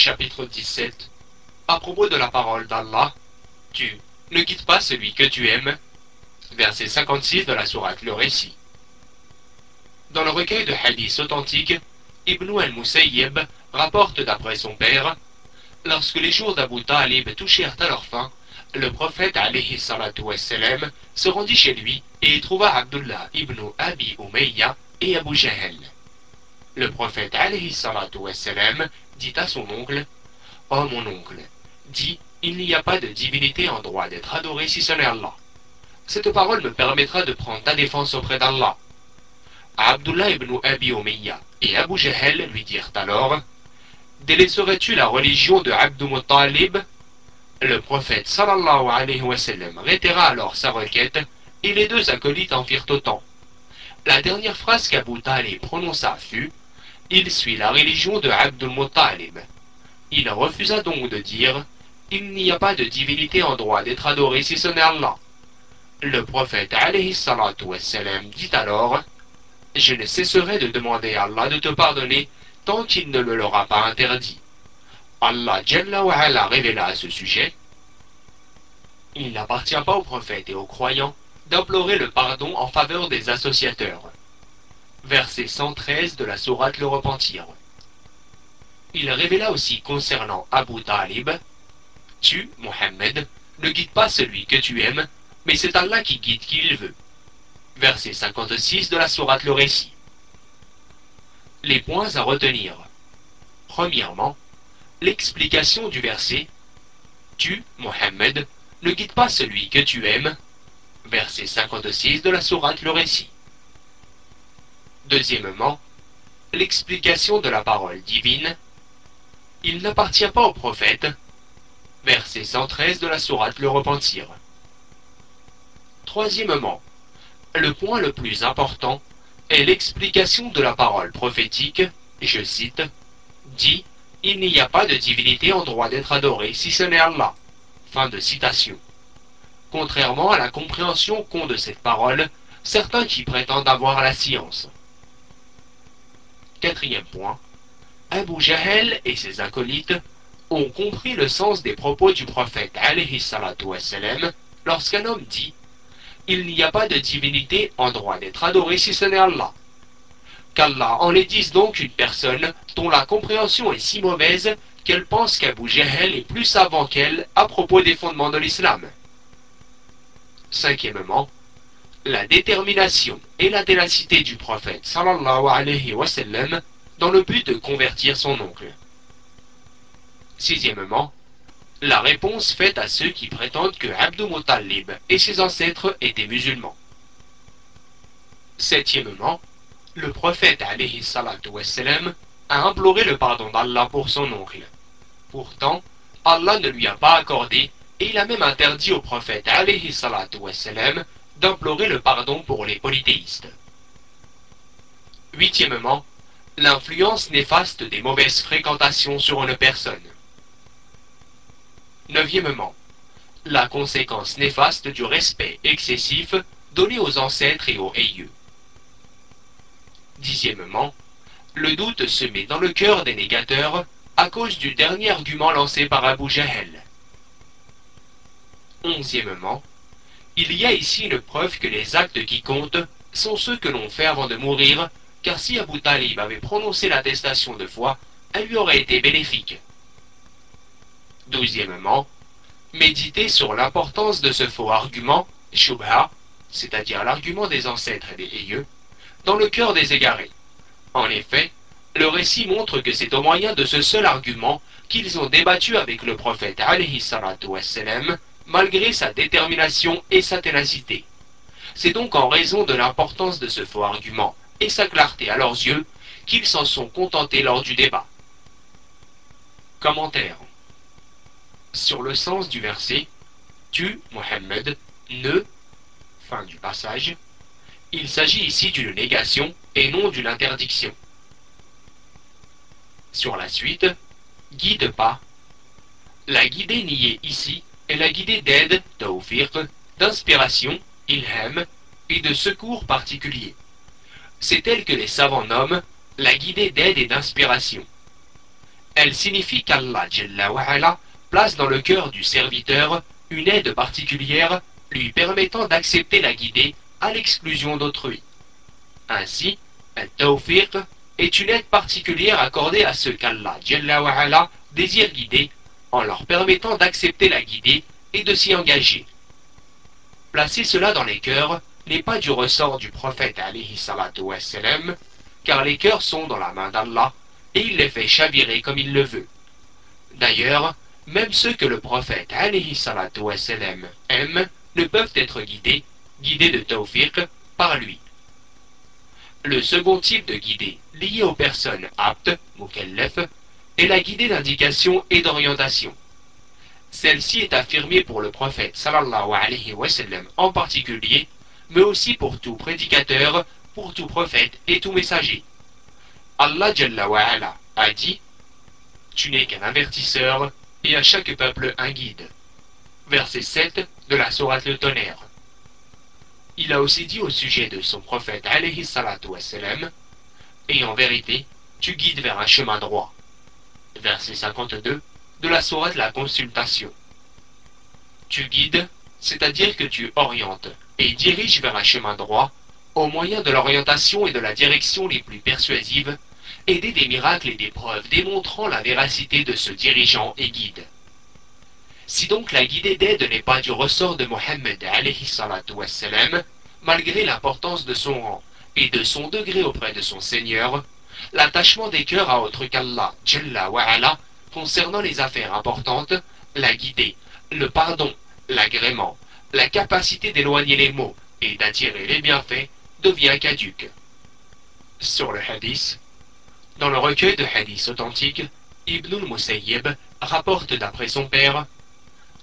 Chapitre 17 À propos de la parole d'Allah, tu ne quittes pas celui que tu aimes. Verset 56 de la sourate Le Récit. Dans le recueil de hadiths authentiques, Ibn al-Musayyib rapporte d'après son père Lorsque les jours d'Abu Talib touchèrent à leur fin, le prophète alayhi wassalam, se rendit chez lui et trouva Abdullah ibn Abi Umayya et Abu Jahl. Le prophète alayhi wassalam, dit à son oncle Oh mon oncle, dis, il n'y a pas de divinité en droit d'être adoré si ce n'est Allah. Cette parole me permettra de prendre ta défense auprès d'Allah. Abdullah ibn Abi Umayya et Abu Jahl lui dirent alors Délaisserais-tu la religion de Abdul Muttalib? Le prophète sallallahu alayhi wa sallam alors sa requête et les deux acolytes en firent autant. La dernière phrase qu'Abu Talib prononça fut Il suit la religion de Abdul Muttalib. Il refusa donc de dire Il n'y a pas de divinité en droit d'être adoré si ce n'est Allah. Le prophète alayhi dit alors Je ne cesserai de demander à Allah de te pardonner tant qu'il ne me l'aura pas interdit. Allah Jalla révéla à ce sujet Il n'appartient pas aux prophètes et aux croyants d'implorer le pardon en faveur des associateurs. Verset 113 de la sourate Le Repentir. Il révéla aussi concernant Abu Talib Tu, Mohammed, ne guides pas celui que tu aimes, mais c'est Allah qui guide qui il veut. Verset 56 de la sourate Le Récit. Les points à retenir. Premièrement, l'explication du verset Tu, Mohammed, ne guide pas celui que tu aimes. Verset 56 de la sourate Le Récit. Deuxièmement, l'explication de la parole divine. Il n'appartient pas au prophète. Verset 113 de la sourate Le Repentir. Troisièmement, le point le plus important est l'explication de la parole prophétique, je cite, dit Il n'y a pas de divinité en droit d'être adoré si ce n'est Allah. Fin de citation. Contrairement à la compréhension qu'ont de cette parole certains qui prétendent avoir la science. Quatrième point. Abu Jahl et ses acolytes ont compris le sens des propos du prophète wassalam, lorsqu'un homme dit Il n'y a pas de divinité en droit d'être adoré si ce n'est Allah. Qu'Allah en les donc une personne dont la compréhension est si mauvaise qu'elle pense qu'Abu Jahl est plus savant qu'elle à propos des fondements de l'islam. Cinquièmement, la détermination et la ténacité du prophète sallallahu alayhi wa dans le but de convertir son oncle. Sixièmement, la réponse faite à ceux qui prétendent que Abdou Muttalib et ses ancêtres étaient musulmans. Septièmement, le prophète a imploré le pardon d'Allah pour son oncle. Pourtant, Allah ne lui a pas accordé et il a même interdit au prophète alayhi d'implorer le pardon pour les polythéistes. Huitièmement, l'influence néfaste des mauvaises fréquentations sur une personne. Neuvièmement, la conséquence néfaste du respect excessif donné aux ancêtres et aux ayeux. Dixièmement, le doute se met dans le cœur des négateurs à cause du dernier argument lancé par Abu Jahl. Onzièmement, il y a ici une preuve que les actes qui comptent sont ceux que l'on fait avant de mourir, car si Abu Talib avait prononcé l'attestation de foi, elle lui aurait été bénéfique. Douzièmement, méditer sur l'importance de ce faux argument, Shubha, c'est-à-dire l'argument des ancêtres et des ayeux, dans le cœur des égarés. En effet, le récit montre que c'est au moyen de ce seul argument qu'ils ont débattu avec le prophète wassalam, malgré sa détermination et sa ténacité. C'est donc en raison de l'importance de ce faux argument et sa clarté à leurs yeux qu'ils s'en sont contentés lors du débat. Commentaire Sur le sens du verset Tu, Mohammed, ne, fin du passage, il s'agit ici d'une négation et non d'une interdiction. Sur la suite, guide pas. La guidée niée ici est la guidée d'aide, tawfiq, d'inspiration, ilham, et de secours particulier. C'est elle que les savants nomment la guidée d'aide et d'inspiration. Elle signifie qu'Allah place dans le cœur du serviteur une aide particulière lui permettant d'accepter la guidée à l'exclusion d'autrui. Ainsi, un tawfiq est une aide particulière accordée à ceux qu'Allah désire guider en leur permettant d'accepter la guidée et de s'y engager. Placer cela dans les cœurs n'est pas du ressort du prophète car les cœurs sont dans la main d'Allah et il les fait chavirer comme il le veut. D'ailleurs, même ceux que le prophète aime ne peuvent être guidés, guidés de tawfiq, par lui. Le second type de guidée, lié aux personnes aptes, mukallaf, est la guidée d'indication et d'orientation. Celle-ci est affirmée pour le prophète sallallahu alayhi wa sallam en particulier, mais aussi pour tout prédicateur, pour tout prophète et tout messager. Allah Jalla wa ala a dit Tu n'es qu'un avertisseur et à chaque peuple un guide. Verset 7 de la Sourate le tonnerre. Il a aussi dit au sujet de son prophète alayhi salatu wassalam Et en vérité, tu guides vers un chemin droit. Verset 52 de la Sourate la consultation. Tu guides, c'est-à-dire que tu orientes et diriges vers un chemin droit au moyen de l'orientation et de la direction les plus persuasives, aider des miracles et des preuves démontrant la véracité de ce dirigeant et guide. Si donc la guidée d'aide n'est pas du ressort de Mohammed malgré l'importance de son rang et de son degré auprès de son Seigneur, l'attachement des cœurs à autre qu'Allah concernant les affaires importantes, la guidée, le pardon, l'agrément, la capacité d'éloigner les maux et d'attirer les bienfaits devient caduque. Sur le hadith, dans le recueil de hadiths authentiques, Ibn al-Musayyib rapporte d'après son père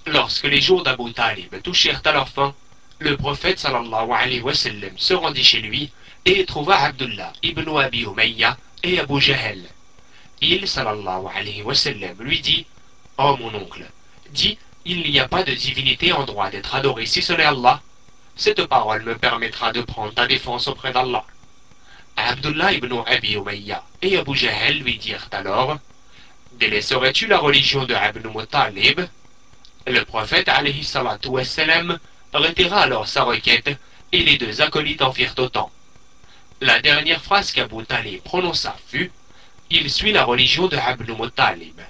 Lorsque les jours d'Abu Talib touchèrent à leur fin, le prophète sallallahu alayhi wa sallam se rendit chez lui et trouva Abdullah ibn Abi Umayya et Abu Jahl. Il sallallahu alayhi wa lui dit Oh mon oncle, dis il n'y a pas de divinité en droit d'être adoré si ce n'est Allah. Cette parole me permettra de prendre ta défense auprès d'Allah. Abdullah ibn Abi Umayya et Abu Jahl lui dirent alors Délaisserais-tu la religion de Ibn Muttalib? Le prophète alayhi salatu retira alors sa requête et les deux acolytes en firent autant. La dernière phrase qu'Abu Talib prononça fut Il suit la religion de Abdul Muttalib.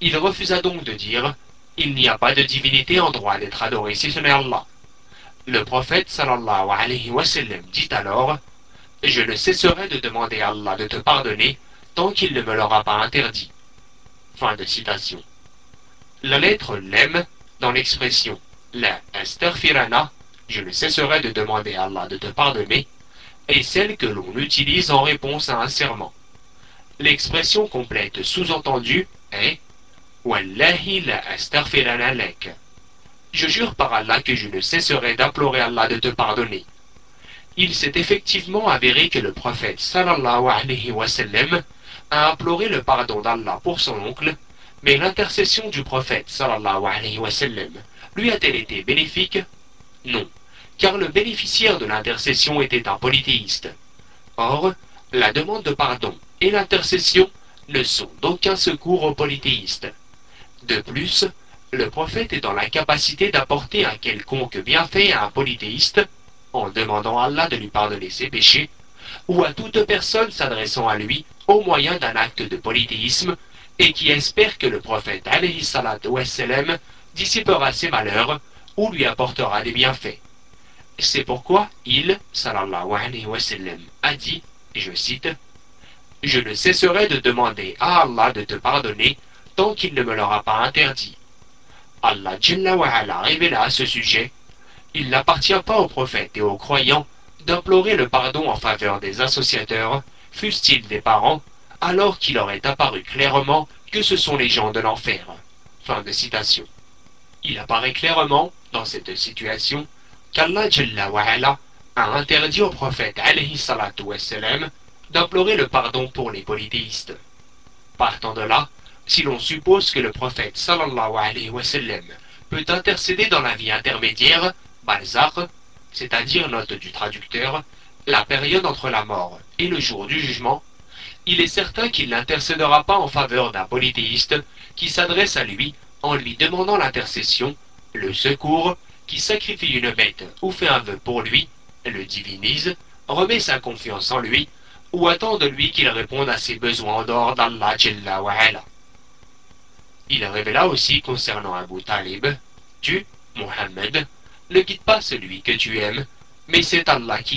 Il refusa donc de dire Il n'y a pas de divinité en droit d'être adoré si ce n'est Allah. Le prophète sallallahu alayhi wa sallam dit alors Je ne cesserai de demander à Allah de te pardonner tant qu'il ne me l'aura pas interdit. Fin de citation. La lettre lem dans l'expression la astaghfirana, je ne cesserai de demander à Allah de te pardonner, est celle que l'on utilise en réponse à un serment. L'expression complète sous-entendue est Wallahi la astaghfirana. Je jure par Allah que je ne cesserai d'implorer Allah de te pardonner. Il s'est effectivement avéré que le prophète sallallahu alayhi wa a imploré le pardon d'Allah pour son oncle mais l'intercession du prophète sallallahu alayhi wa lui a-t-elle été bénéfique? Non, car le bénéficiaire de l'intercession était un polythéiste. Or, la demande de pardon et l'intercession ne sont d'aucun secours aux polythéistes. De plus, le prophète est dans la capacité d'apporter un quelconque bienfait à un polythéiste, en demandant à Allah de lui pardonner ses péchés, ou à toute personne s'adressant à lui au moyen d'un acte de polythéisme et qui espère que le prophète dissipera ses malheurs ou lui apportera des bienfaits. C'est pourquoi il, sallallahu alayhi wa sallam, a dit, je cite, Je ne cesserai de demander à Allah de te pardonner tant qu'il ne me l'aura pas interdit. Allah Jalla wa révéla à ce sujet, il n'appartient pas aux prophètes et aux croyants d'implorer le pardon en faveur des associateurs, fussent-ils des parents, alors qu'il aurait apparu clairement que ce sont les gens de l'enfer. Fin de citation. Il apparaît clairement, dans cette situation, qu'Allah a interdit au prophète d'implorer le pardon pour les polythéistes. Partant de là, si l'on suppose que le prophète sallallahu alayhi wa sallam peut intercéder dans la vie intermédiaire, balzakh, c'est-à-dire note du traducteur, la période entre la mort et le jour du jugement, il est certain qu'il n'intercédera pas en faveur d'un polythéiste qui s'adresse à lui en lui demandant l'intercession, le secours, qui sacrifie une bête ou fait un vœu pour lui, le divinise, remet sa confiance en lui, ou attend de lui qu'il réponde à ses besoins en dehors d'Allah Il révéla aussi concernant Abu Talib, tu, Mohammed, ne quitte pas celui que tu aimes, mais c'est Allah qui